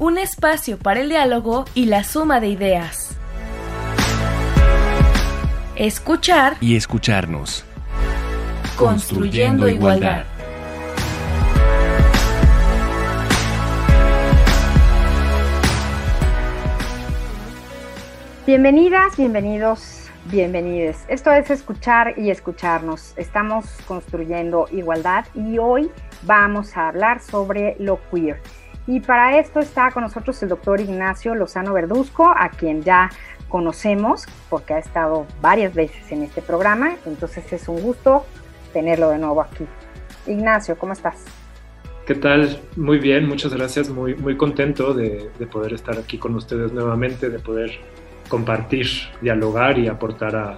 un espacio para el diálogo y la suma de ideas. Escuchar y escucharnos. Construyendo, igualdad. Bienvenidas, bienvenidos, bienvenides. Esto es escuchar y escucharnos. Estamos construyendo igualdad y hoy vamos a hablar sobre lo queer. Y para esto está con nosotros el doctor Ignacio Lozano Verduzco, a quien ya conocemos porque ha estado varias veces en este programa, entonces es un gusto tenerlo de nuevo aquí. Ignacio, ¿cómo estás? ¿Qué tal? Muy bien, muchas gracias, muy, muy contento de, poder estar aquí con ustedes nuevamente, de poder compartir, dialogar y aportar a,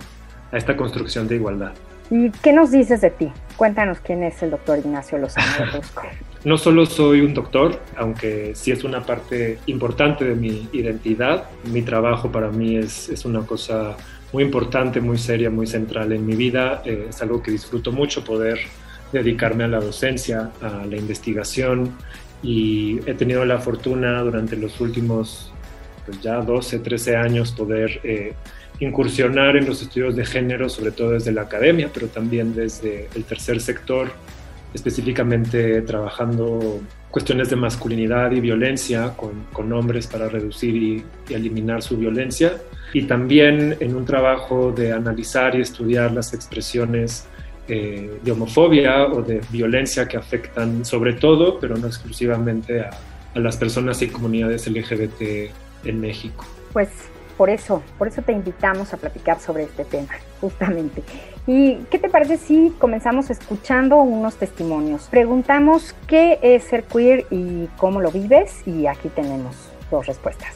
a esta construcción de igualdad. ¿Y qué nos dices de ti? Cuéntanos quién es el doctor Ignacio Lozano Verduzco. No solo soy un doctor, aunque sí es una parte importante de mi identidad, mi trabajo para mí es, es una cosa muy importante, muy seria, muy central en mi vida. Eh, es algo que disfruto mucho poder dedicarme a la docencia, a la investigación y he tenido la fortuna durante los últimos pues ya 12, 13 años poder eh, incursionar en los estudios de género, sobre todo desde la academia, pero también desde el tercer sector, específicamente trabajando cuestiones de masculinidad y violencia con, con hombres para reducir y, eliminar su violencia, y también en un trabajo de analizar y estudiar las expresiones eh, de homofobia o de violencia que afectan sobre todo, pero no exclusivamente a, a las personas y comunidades LGBT en México. Pues por eso, por eso te invitamos a platicar sobre este tema, justamente. ¿Y qué te parece si comenzamos escuchando unos testimonios? Preguntamos qué es ser queer y cómo lo vives y aquí tenemos dos respuestas.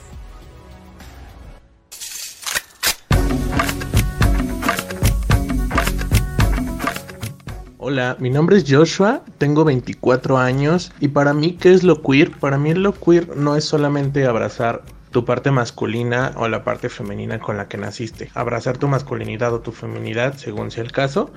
Hola, mi nombre es Joshua, tengo 24 años y para mí, ¿qué es lo queer? Para mí lo queer no es solamente abrazar tu parte masculina o la parte femenina con la que naciste. Abrazar tu masculinidad o tu feminidad, según sea el caso,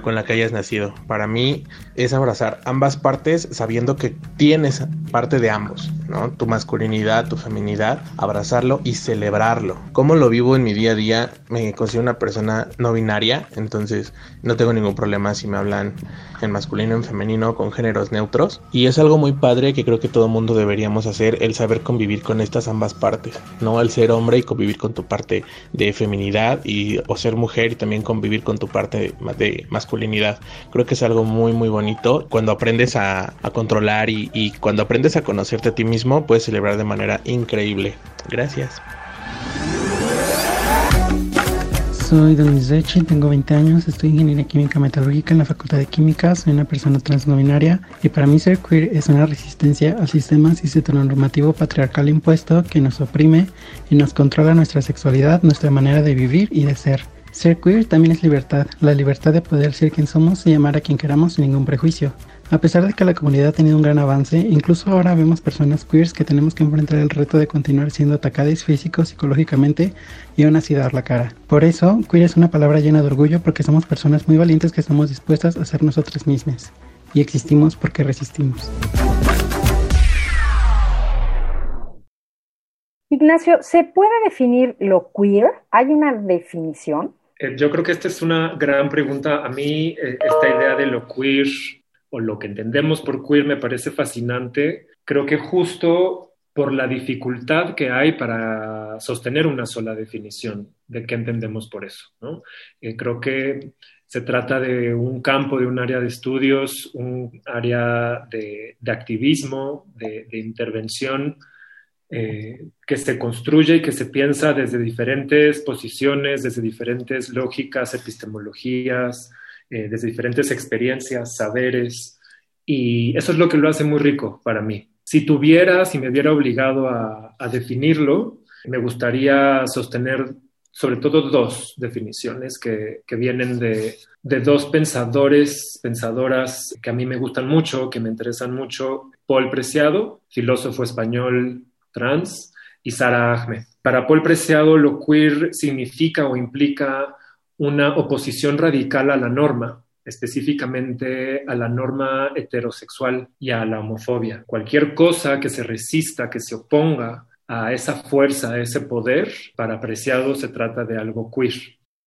con la que hayas nacido. Para mí es abrazar ambas partes sabiendo que tienes parte de ambos, ¿no? Tu masculinidad, tu feminidad, abrazarlo y celebrarlo. ¿Cómo lo vivo en mi día a día? Me considero una persona no binaria, entonces no tengo ningún problema si me hablan en masculino, en femenino, con géneros neutros. Y es algo muy padre que creo que todo mundo deberíamos hacer, el saber convivir con estas ambas partes, ¿no? El ser hombre y convivir con tu parte de feminidad y o ser mujer y también convivir con tu parte de masculinidad. Creo que es algo muy muy bonito cuando aprendes a, controlar y, y cuando aprendes a conocerte a ti mismo puedes celebrar de manera increíble. Gracias. Soy Denis Rechi, tengo 20 años, estoy en Ingeniería Química Metalúrgica en la Facultad de Química, soy una persona transnominaria y para mí ser queer es una resistencia al sistema cis-heteronormativo patriarcal impuesto que nos oprime y nos controla nuestra sexualidad, nuestra manera de vivir y de ser. Ser queer también es libertad, la libertad de poder ser quien somos y llamar a quien queramos sin ningún prejuicio. A pesar de que la comunidad ha tenido un gran avance, incluso ahora vemos personas queers que tenemos que enfrentar el reto de continuar siendo atacadas físico, psicológicamente y aún así dar la cara. Por eso, queer es una palabra llena de orgullo porque somos personas muy valientes que estamos dispuestas a ser nosotras mismas. Y existimos porque resistimos. Ignacio, ¿se puede definir lo queer? ¿Hay una definición? Eh, yo creo que esta es una gran pregunta. A mí eh, esta idea de lo queer o lo que entendemos por queer me parece fascinante. Creo que justo por la dificultad que hay para sostener una sola definición de qué entendemos por eso. ¿no? Eh, creo que se trata de un campo, de un área de estudios, un área de, activismo, de, intervención eh, que se construye y que se piensa desde diferentes posiciones, desde diferentes lógicas, epistemologías, eh, desde diferentes experiencias, saberes, y eso es lo que lo hace muy rico para mí. Si tuviera, si me hubiera obligado a, definirlo, Me gustaría sostener sobre todo dos definiciones que, vienen de, de, dos pensadores, pensadoras que a mí me gustan mucho, que me interesan mucho. Paul Preciado, filósofo español trans, y Sara Ahmed. Para Paul Preciado, lo queer significa o implica una oposición radical a la norma, específicamente a la norma heterosexual y a la homofobia. Cualquier cosa que se resista, que se oponga a esa fuerza, a ese poder, para apreciado se trata de algo queer.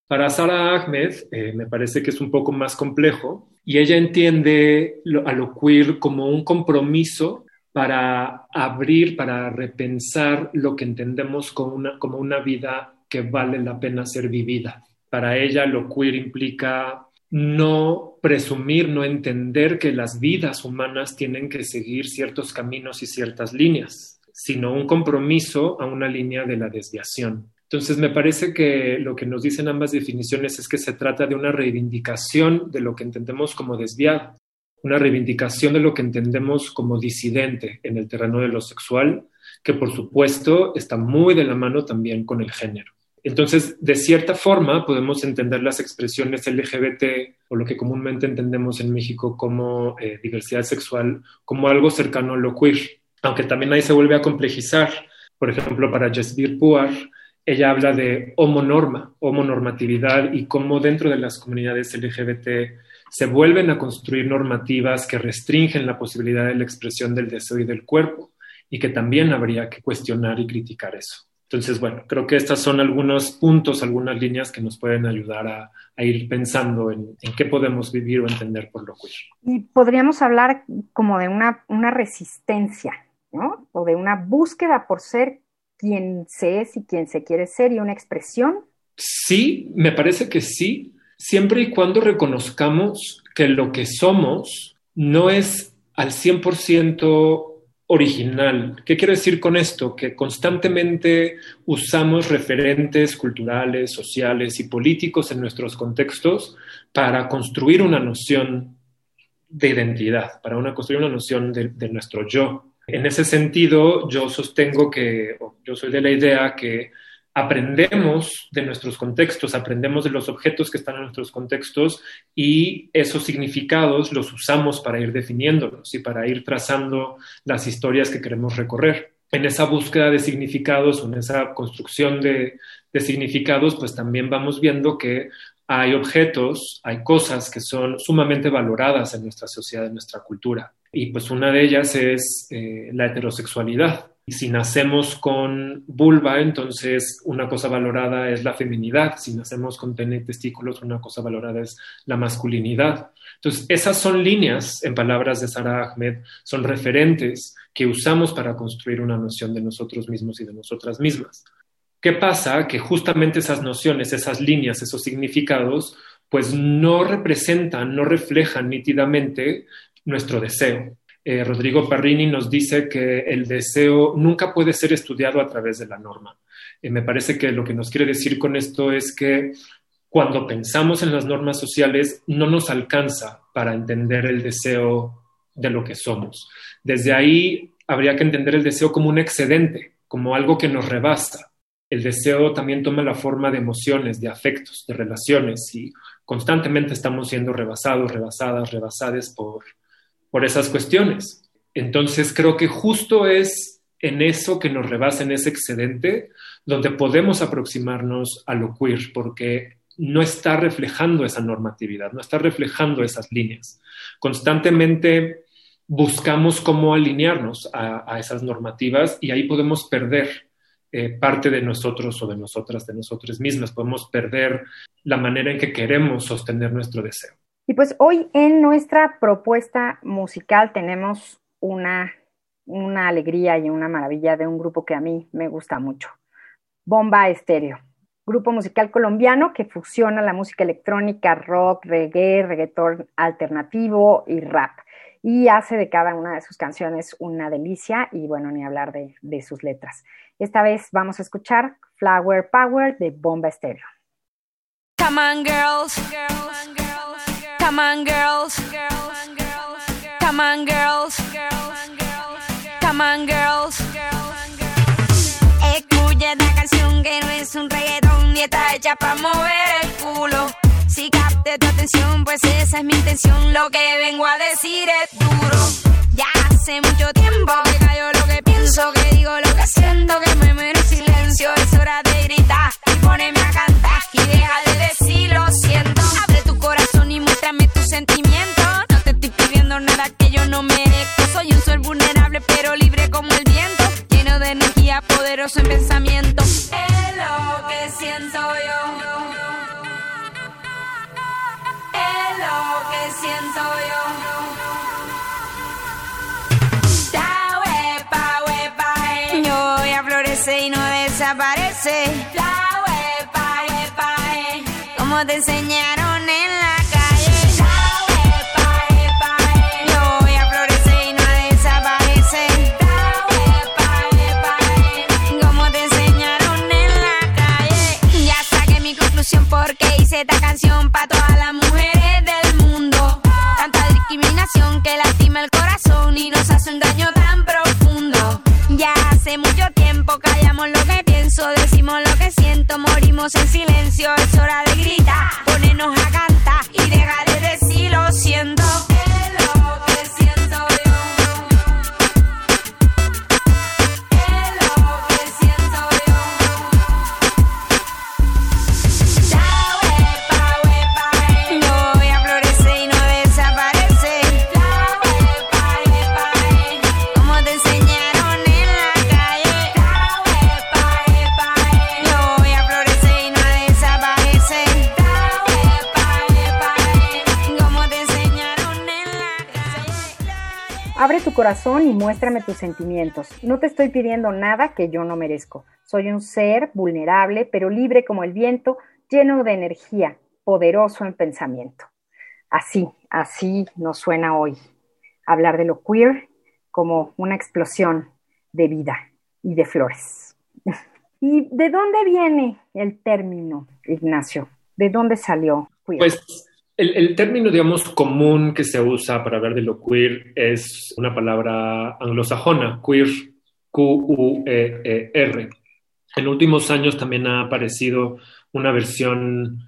Para Sara Ahmed eh, me parece que es un poco más complejo y ella entiende a lo queer como un compromiso para abrir, para repensar lo que entendemos como una vida que vale la pena ser vivida. Para ella lo queer implica no presumir, no entender que las vidas humanas tienen que seguir ciertos caminos y ciertas líneas sino un compromiso a una línea de la desviación. Entonces, me parece que lo que nos dicen ambas definiciones es que se trata de una reivindicación de lo que entendemos como desviado, una reivindicación de lo que entendemos como disidente en el terreno de lo sexual, que por supuesto está muy de la mano también con el género. Entonces, de cierta forma, podemos entender las expresiones LGBT o lo que comúnmente entendemos en México como eh, diversidad sexual como algo cercano a lo queer aunque también ahí se vuelve a complejizar. Por ejemplo, para Jasbir Puar, ella habla de homonorma, homonormatividad y cómo dentro de las comunidades LGBT se vuelven a construir normativas que restringen la posibilidad de la expresión del deseo y del cuerpo y que también habría que cuestionar y criticar eso. Entonces, bueno, creo que estas son algunos puntos, algunas líneas que nos pueden ayudar a, ir pensando en, qué podemos vivir o entender por lo queer. Y podríamos hablar como de una, una resistencia ¿no? O de una búsqueda por ser quien se es y quien se quiere ser y una expresión. Sí, me parece que sí, siempre y cuando reconozcamos que lo que somos no es al 100% original. ¿Qué quiero decir con esto? Que constantemente usamos referentes culturales, sociales y políticos en nuestros contextos para construir una noción de identidad, para construir una noción de nuestro yo. En ese sentido, yo sostengo que, yo soy de la idea que aprendemos de nuestros contextos, aprendemos de los objetos que están en nuestros contextos y esos significados los usamos para ir definiéndolos y para ir trazando las historias que queremos recorrer. En esa búsqueda de significados, en esa construcción de, significados, pues también vamos viendo que hay objetos, hay cosas que son sumamente valoradas en nuestra sociedad, en nuestra cultura. Y pues una de ellas es eh, la heterosexualidad. Y si nacemos con vulva, entonces una cosa valorada es la feminidad. Si nacemos con pene testículos, una cosa valorada es la masculinidad. Entonces, esas son líneas, en palabras de Sara Ahmed, son referentes que usamos para construir una noción de nosotros mismos y de nosotras mismas. ¿Qué pasa? Que justamente esas nociones, esas líneas, esos significados, pues no representan, no reflejan nítidamente nuestro deseo. Eh, Rodrigo Parrini nos dice que el deseo nunca puede ser estudiado a través de la norma. Eh, me parece que lo que nos quiere decir con esto es que cuando pensamos en las normas sociales no nos alcanza para entender el deseo de lo que somos. Desde ahí habría que entender el deseo como un excedente, como algo que nos rebasa. El deseo también toma la forma de emociones, de afectos, de relaciones y constantemente estamos siendo rebasados, rebasadas, rebasadas por, por esas cuestiones. Entonces creo que justo es en eso que nos rebasa, en ese excedente, donde podemos aproximarnos a lo queer, porque no está reflejando esa normatividad, no está reflejando esas líneas. Constantemente buscamos cómo alinearnos a, esas normativas y ahí podemos perder eh, parte de nosotros o de nosotras, de nosotras mismas, podemos perder la manera en que queremos sostener nuestro deseo. Y pues hoy en nuestra propuesta musical tenemos una, una alegría y una maravilla de un grupo que a mí me gusta mucho, Bomba Estéreo, grupo musical colombiano que fusiona la música electrónica, rock, reggae, reggaetón alternativo y rap. Y hace de cada una de sus canciones una delicia y bueno, ni hablar de, sus letras. Esta vez vamos a escuchar Flower Power de Bomba Estéreo. Come on, girls. Come on, girls. Come on, girls. Come on, girls. Escuche canción que no es un reggaetón ni está hecha para mover el culo. Si capte tu atención, pues esa es mi intención. Lo que vengo a decir es duro. Ya hace mucho tiempo que cayó lo que pienso, que digo lo que siento, que me muero en silencio. Es hora de gritar y ponerme a cantar y deja de decir muéstrame tus sentimientos. No te estoy pidiendo nada que yo no merezco. Soy un sol vulnerable, pero libre como el viento. Lleno de energía, poderoso en pensamiento. Es lo que siento yo. Es lo que siento yo. Eh. Y no desaparece. La huepa, eh. Como te enseñaron para todas las mujeres del mundo. Tanta discriminación que lastima el corazón y nos hace un daño tan profundo. Ya hace mucho tiempo callamos lo que pienso, decimos lo que siento, morimos en silencio. Es hora de gritar, ponernos a muéstrame tus sentimientos. No te estoy pidiendo nada que yo no merezco. Soy un ser vulnerable, pero libre como el viento, lleno de energía, poderoso en pensamiento. Así, así nos suena hoy hablar de lo queer como una explosión de vida y de flores. ¿Y de dónde viene el término, Ignacio? ¿De dónde salió queer? Pues el, término, digamos, común que se usa para hablar de lo queer es una palabra anglosajona, queer, Q-U-E-E-R. En últimos años también ha aparecido una versión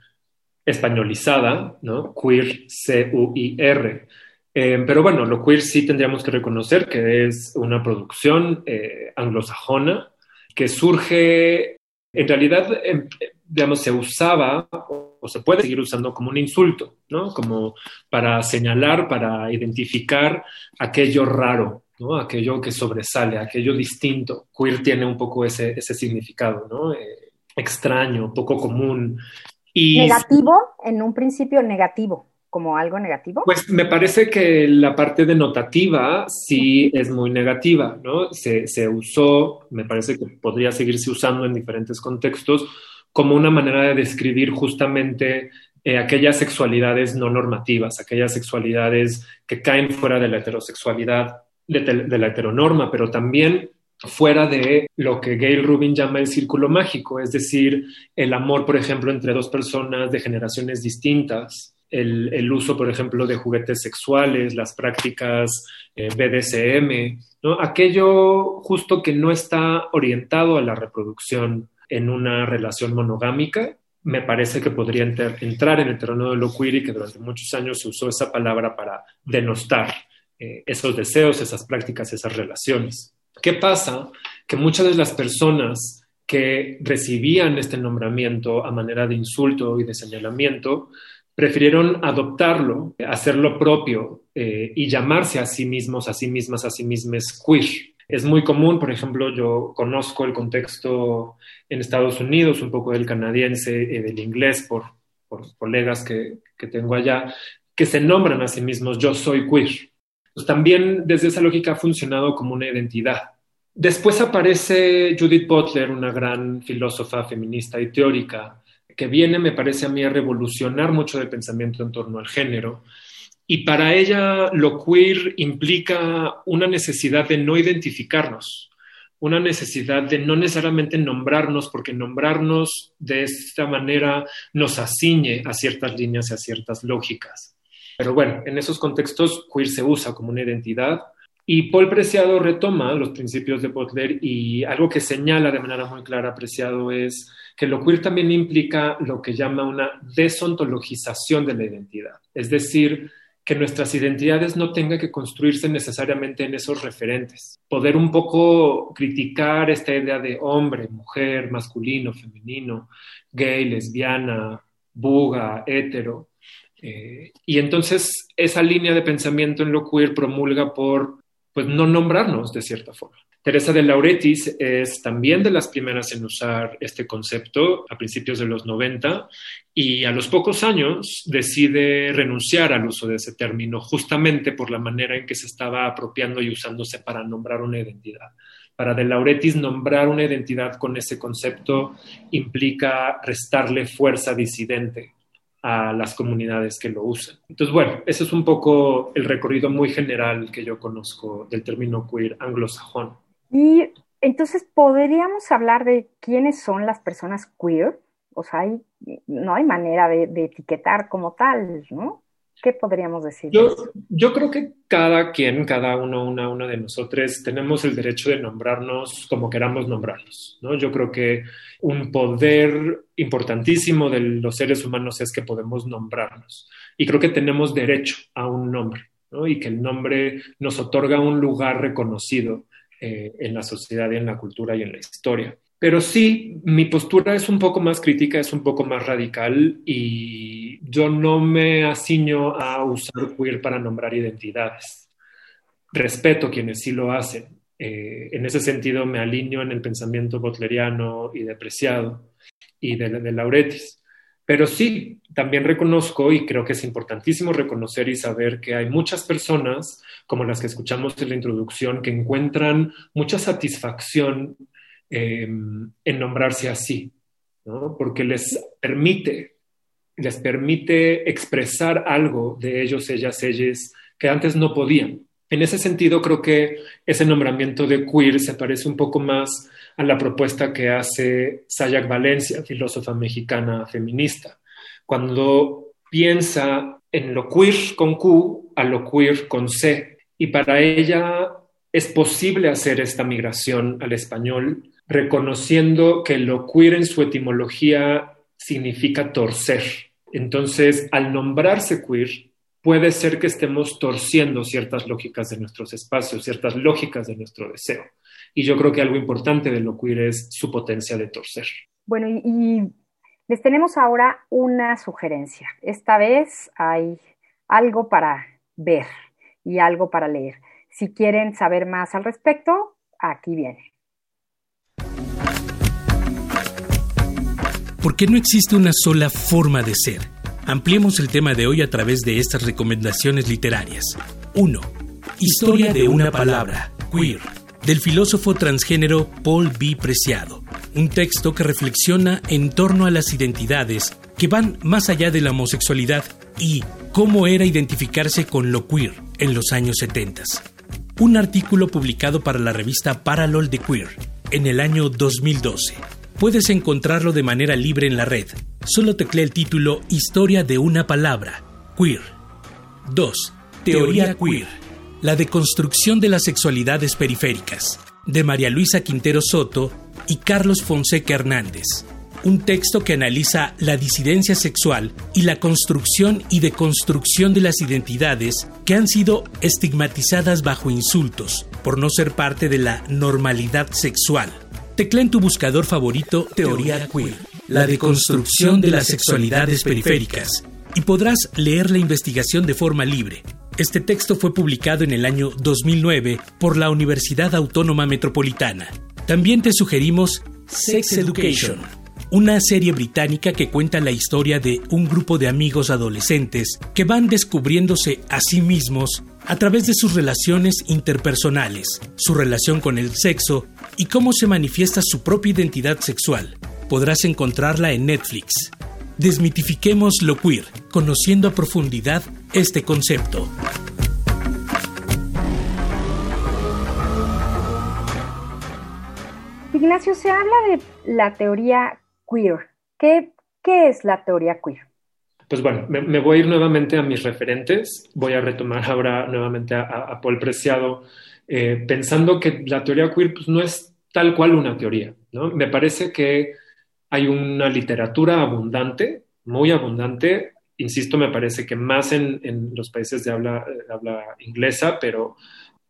españolizada, ¿no? Queer, C-U-I-R. Eh, pero bueno, lo queer sí tendríamos que reconocer que es una producción eh, anglosajona que surge, en realidad, em, digamos, se usaba o, se puede seguir usando como un insulto, ¿no? Como para señalar, para identificar aquello raro, ¿no? Aquello que sobresale, aquello distinto. Queer tiene un poco ese, ese significado, ¿no? Eh, extraño, poco común. Y Negativo, en un principio negativo, como algo negativo. Pues me parece que la parte denotativa sí es muy negativa, ¿no? Se, se usó, me parece que podría seguirse usando en diferentes contextos como una manera de describir justamente eh, aquellas sexualidades no normativas, aquellas sexualidades que caen fuera de la heterosexualidad, de, la heteronorma, pero también fuera de lo que Gail Rubin llama el círculo mágico, es decir, el amor, por ejemplo, entre dos personas de generaciones distintas, el, el uso, por ejemplo, de juguetes sexuales, las prácticas eh, BDSM, aquello justo que no está orientado a la reproducción en una relación monogámica, me parece que podría entrar en el terreno de lo queer y que durante muchos años se usó esa palabra para denostar eh, esos deseos, esas prácticas, esas relaciones. ¿Qué pasa? Que muchas de las personas que recibían este nombramiento a manera de insulto y de señalamiento prefirieron adoptarlo, hacerlo propio eh, y llamarse a sí mismos, a sí mismas, a sí mismas queer. Es muy común, por ejemplo, yo conozco el contexto en Estados Unidos, un poco del canadiense, eh, del inglés, por, por colegas que, que, tengo allá, que se nombran a sí mismos, yo soy queer. Pues también desde esa lógica ha funcionado como una identidad. Después aparece Judith Butler, una gran filósofa feminista y teórica, que viene, me parece a mí, a revolucionar mucho del pensamiento en torno al género. Y para ella lo queer implica una necesidad de no identificarnos, una necesidad de no necesariamente nombrarnos, porque nombrarnos de esta manera nos aciñe a ciertas líneas y a ciertas lógicas. Pero bueno, en esos contextos queer se usa como una identidad Y Paul Preciado retoma los principios de Butler y algo que señala de manera muy clara Preciado es que lo queer también implica lo que llama una desontologización de la identidad, es decir, que nuestras identidades no tengan que construirse necesariamente en esos referentes. Poder un poco criticar esta idea de hombre, mujer, masculino, femenino, gay, lesbiana, buga, hetero. Eh, y entonces esa línea de pensamiento en lo queer promulga por pues, no nombrarnos de cierta forma. Teresa de Lauretis es también de las primeras en usar este concepto a principios de los 90 y a los pocos años decide renunciar al uso de ese término justamente por la manera en que se estaba apropiando y usándose para nombrar una identidad. Para de Lauretis, nombrar una identidad con ese concepto implica restarle fuerza disidente a las comunidades que lo usan. Entonces, bueno, ese es un poco el recorrido muy general que yo conozco del término queer anglosajón. Y entonces, ¿podríamos hablar de quiénes son las personas queer? O sea, no hay manera de, etiquetar como tal, ¿no? ¿Qué podríamos decir? Yo, yo, creo que cada quien, cada uno, una, una de nosotros, tenemos el derecho de nombrarnos como queramos nombrarnos, ¿no? Yo creo que un poder importantísimo de los seres humanos es que podemos nombrarnos. Y creo que tenemos derecho a un nombre, ¿no? Y que el nombre nos otorga un lugar reconocido eh, en la sociedad y en la cultura y en la historia. Pero sí, mi postura es un poco más crítica, es un poco más radical y yo no me asiño a usar queer para nombrar identidades. Respeto quienes sí lo hacen. Eh, en ese sentido me alineo en el pensamiento botleriano y depreciado y de, Lauretis. Pero sí, también reconozco y creo que es importantísimo reconocer y saber que hay muchas personas, como las que escuchamos en la introducción, que encuentran mucha satisfacción em, en nombrarse así, porque les permite, les permite expresar algo de ellos, ellas, ellas, que antes no podían. En ese sentido, creo que ese nombramiento de queer se parece un poco más a la propuesta que hace Sayak Valencia, filósofa mexicana feminista, cuando piensa en lo queer con Q a lo queer con C. Y para ella es posible hacer esta migración al español reconociendo que lo queer en su etimología significa torcer. Entonces, al nombrarse queer, puede ser que estemos torciendo ciertas lógicas de nuestros espacios, ciertas lógicas de nuestro deseo. Y yo creo que algo importante de lo queer es su potencia de torcer. Bueno, y, les tenemos ahora una sugerencia. Esta vez hay algo para ver y algo para leer. Si quieren saber más al respecto, aquí viene. ¿Por qué no existe una sola forma de ser? Ampliemos el tema de hoy a través de estas recomendaciones literarias. 1. Historia de una palabra, queer del filósofo transgénero Paul B. Preciado, un texto que reflexiona en torno a las identidades que van más allá de la homosexualidad y cómo era identificarse con lo queer en los años 70. Un artículo publicado para la revista Paralol de Queer en el año 2012. Puedes encontrarlo de manera libre en la red. Solo teclea el título Historia de una palabra, queer. 2. Teoría queer la deconstrucción de las sexualidades periféricas, de María Luisa Quintero Soto y Carlos Fonseca Hernández. Un texto que analiza la disidencia sexual y la construcción y deconstrucción de las identidades que han sido estigmatizadas bajo insultos por no ser parte de la normalidad sexual. Tecla en tu buscador favorito Teoría Queer, la deconstrucción de las sexualidades periféricas, y podrás leer la investigación de forma libre este texto fue publicado en el año 2009 por la Universidad Autónoma Metropolitana. También te sugerimos Sex Education, una serie británica que cuenta la historia de un grupo de amigos adolescentes que van descubriéndose a sí mismos a través de sus relaciones interpersonales, su relación con el sexo y cómo se manifiesta su propia identidad sexual. Podrás encontrarla en Netflix. Desmitifiquemos lo queer, conociendo a profundidad este concepto. Ignacio, se habla de la teoría queer. ¿Qué, qué es la teoría queer? Pues bueno, me, voy a ir nuevamente a mis referentes. Voy a retomar ahora nuevamente a, Paul Preciado eh, pensando que la teoría queer pues, no es tal cual una teoría. ¿no? Me parece que hay una literatura abundante, muy abundante, insisto, me parece que más en, los países de habla, habla, inglesa, pero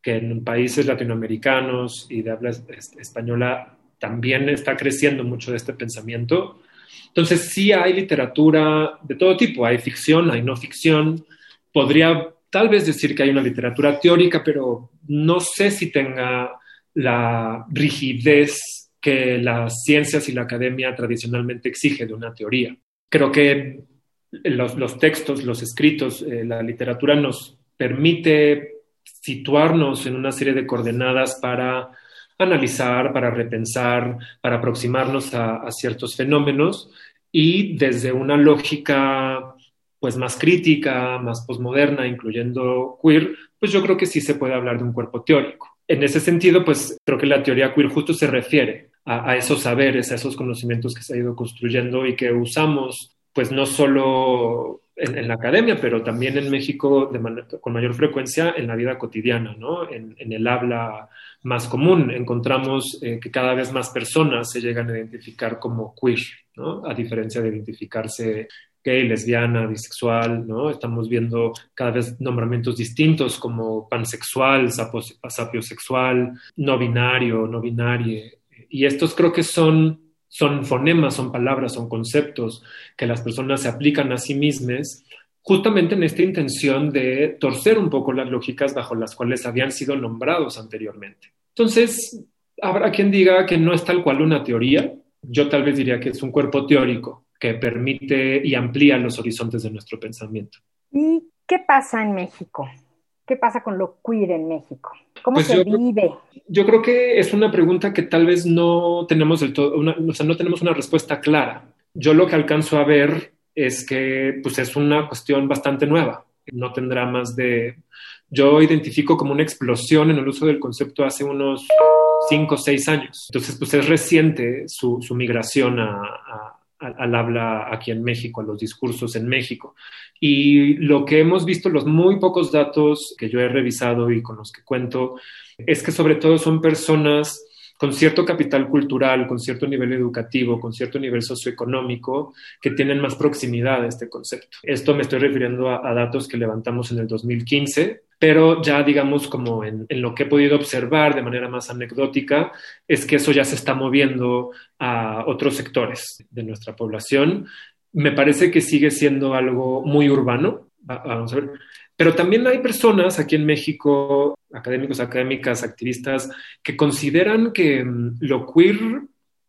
que en países latinoamericanos y de habla española también está creciendo mucho de este pensamiento. Entonces sí hay literatura de todo tipo, hay ficción, hay no ficción. Podría tal vez decir que hay una literatura teórica, pero no sé si tenga la rigidez que las ciencias y la academia tradicionalmente exige de una teoría. Creo que los, textos, los escritos, eh, la literatura nos permite situarnos en una serie de coordenadas para analizar, para repensar, para aproximarnos a, ciertos fenómenos y desde una lógica pues más crítica, más posmoderna, incluyendo queer, pues yo creo que sí se puede hablar de un cuerpo teórico. En ese sentido, pues creo que la teoría queer justo se refiere a, esos saberes, a esos conocimientos que se ha ido construyendo y que usamos, pues no solo en, la academia, pero también en México con mayor frecuencia en la vida cotidiana, ¿no? En, el habla más común encontramos eh, que cada vez más personas se llegan a identificar como queer, ¿no? A diferencia de identificarse gay, lesbiana, bisexual, ¿no? Estamos viendo cada vez nombramientos distintos como pansexual, sapiosexual, no binario, no binarie, y estos creo que son, son fonemas, son palabras, son conceptos que las personas se aplican a sí mismas justamente en esta intención de torcer un poco las lógicas bajo las cuales habían sido nombrados anteriormente. Entonces, habrá quien diga que no es tal cual una teoría, yo tal vez diría que es un cuerpo teórico que permite y amplía los horizontes de nuestro pensamiento. ¿Y qué pasa en México? ¿Qué pasa con lo queer en México? ¿Cómo pues se vive? Yo creo que es una pregunta que tal vez no tenemos del todo, o sea, no tenemos una respuesta clara. Yo lo que alcanzo a ver es que pues es una cuestión bastante nueva. No tendrá más de... Yo identifico como una explosión en el uso del concepto hace unos cinco o seis años. Entonces, pues es reciente su, migración al habla aquí en México, a los discursos en México. Y lo que hemos visto, los muy pocos datos que yo he revisado y con los que cuento, es que sobre todo son personas con cierto capital cultural, con cierto nivel educativo, con cierto nivel socioeconómico, que tienen más proximidad a este concepto. Esto me estoy refiriendo a, datos que levantamos en el 2015, pero ya digamos como en, en, lo que he podido observar de manera más anecdótica, es que eso ya se está moviendo a otros sectores de nuestra población me parece que sigue siendo algo muy urbano. Vamos a ver. Pero también hay personas aquí en México, académicos, académicas, activistas, que consideran que mm, lo queer,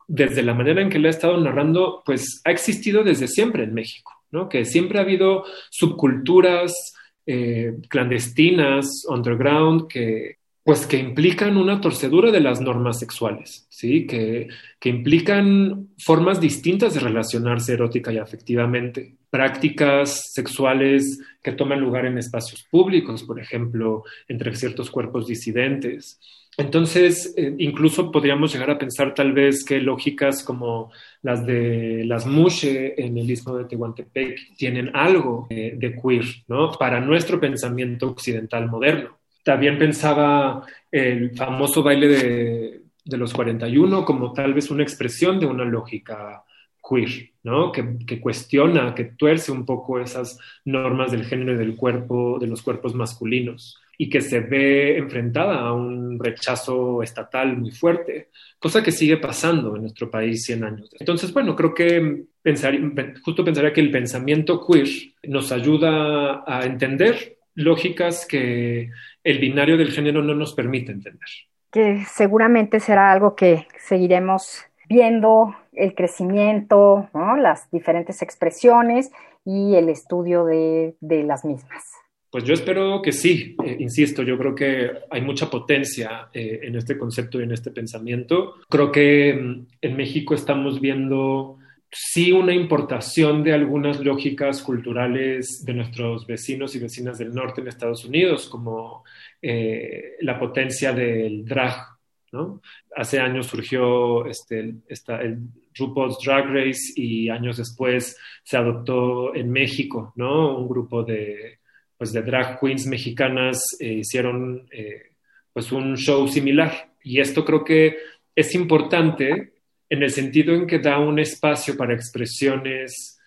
desde la manera en que lo he estado narrando, pues ha existido desde siempre en México, ¿no? Que siempre ha habido subculturas eh, clandestinas, underground, que, pues que implican una torcedura de las normas sexuales, ¿sí? Que, que, implican formas distintas de relacionarse erótica y afectivamente, prácticas sexuales que toman lugar en espacios públicos, por ejemplo, entre ciertos cuerpos disidentes. Entonces, eh, incluso podríamos llegar a pensar tal vez que lógicas como las de las mushe en el istmo de Tehuantepec tienen algo de queer, ¿no? Para nuestro pensamiento occidental moderno. También pensaba el famoso baile de, los 41 como tal vez una expresión de una lógica queer, ¿no? Que, cuestiona, que tuerce un poco esas normas del género y del cuerpo, de los cuerpos masculinos, y que se ve enfrentada a un rechazo estatal muy fuerte, cosa que sigue pasando en nuestro país 100 años. Entonces, bueno, creo que pensar, justo pensaría que el pensamiento queer nos ayuda a entender lógicas que el binario del género no nos permite entender. Que seguramente será algo que seguiremos viendo el crecimiento, las diferentes expresiones y el estudio de, las mismas. Pues yo espero que sí, eh, insisto, yo creo que hay mucha potencia eh, en este concepto y en este pensamiento. Creo que mm, en México estamos viendo sí una importación de algunas lógicas culturales de nuestros vecinos y vecinas del norte en Estados Unidos, como eh, la potencia del drag. ¿no? Hace años surgió este, el RuPaul's Drag Race y años después se adoptó en México, ¿no? Un grupo de, pues, de drag queens mexicanas eh, hicieron... Eh, pues un show similar. Y esto creo que es importante en el sentido en que da un espacio para expresiones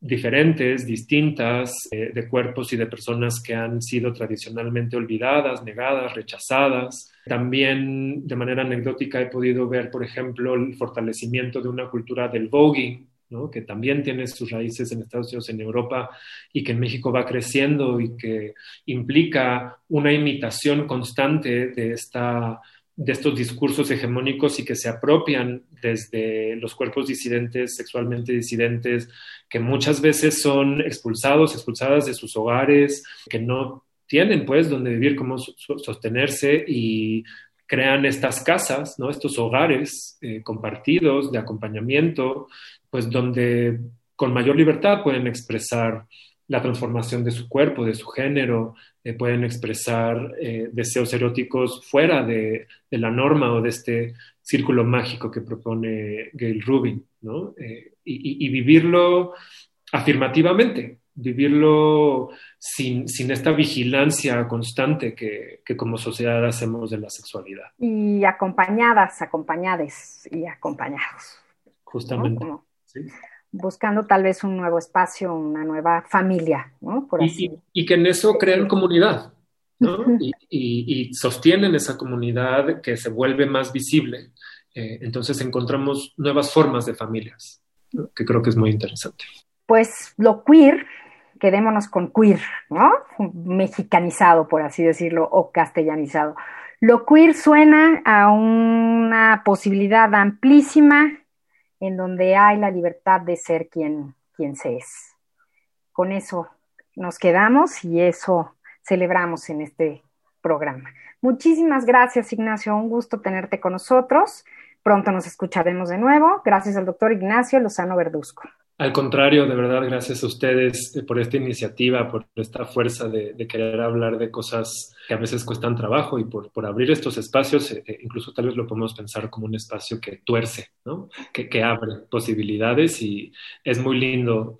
diferentes, distintas, eh, de cuerpos y de personas que han sido tradicionalmente olvidadas, negadas, rechazadas. También de manera anecdótica he podido ver, por ejemplo, el fortalecimiento de una cultura del voguing, que también tiene sus raíces en Estados Unidos, en Europa, y que en México va creciendo y que implica una imitación constante de, esta, de estos discursos hegemónicos y que se apropian desde los cuerpos disidentes, sexualmente disidentes, que muchas veces son expulsados, expulsadas de sus hogares, que no tienen pues donde vivir, cómo sostenerse y crean estas casas, ¿no? estos hogares eh, compartidos de acompañamiento pues donde con mayor libertad pueden expresar la transformación de su cuerpo, de su género, eh, pueden expresar eh, deseos eróticos fuera de, la norma o de este círculo mágico que propone Gail Rubin, ¿no? Eh, y, vivirlo afirmativamente, vivirlo sin, esta vigilancia constante que, como sociedad hacemos de la sexualidad. Y acompañadas, acompañades y acompañados. Justamente. Buscando tal vez un nuevo espacio, una nueva familia, ¿no? Por así. Y, que en eso crean comunidad, ¿no? y, sostienen esa comunidad que se vuelve más visible. Eh, entonces encontramos nuevas formas de familias, que creo que es muy interesante. Pues lo queer, quedémonos con queer, ¿no? Mexicanizado, por así decirlo, o castellanizado. Lo queer suena a una posibilidad amplísima en donde hay la libertad de ser quien, quien se es. Con eso nos quedamos y eso celebramos en este programa. Muchísimas gracias, Ignacio. Un gusto tenerte con nosotros. Pronto nos escucharemos de nuevo. Gracias al doctor Ignacio Lozano Verduzco. Al contrario, de verdad, gracias a ustedes eh, por esta iniciativa, por esta fuerza de, querer hablar de cosas que a veces cuestan trabajo y por, abrir estos espacios, eh, eh, incluso tal vez lo podemos pensar como un espacio que tuerce, ¿no? que, abre posibilidades y es muy lindo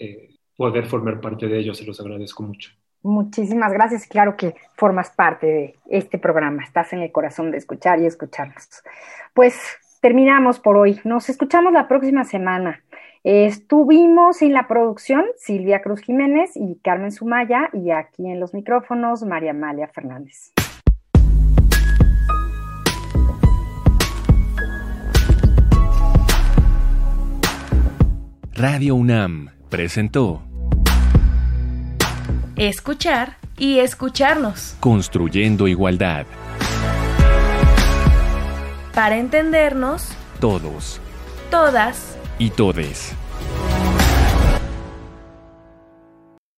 poder formar parte de ellos, se los agradezco mucho. Muchísimas gracias. Claro que formas parte de este programa. Estás en el corazón de escuchar y escucharnos. Pues terminamos por hoy. Nos escuchamos la próxima semana. Estuvimos en la producción Silvia Cruz Jiménez y Carmen Sumaya y aquí en los micrófonos María Amalia Fernández. Radio UNAM presentó Escuchar y escucharnos. Construyendo igualdad. Para entendernos. Todos. Todas y todes.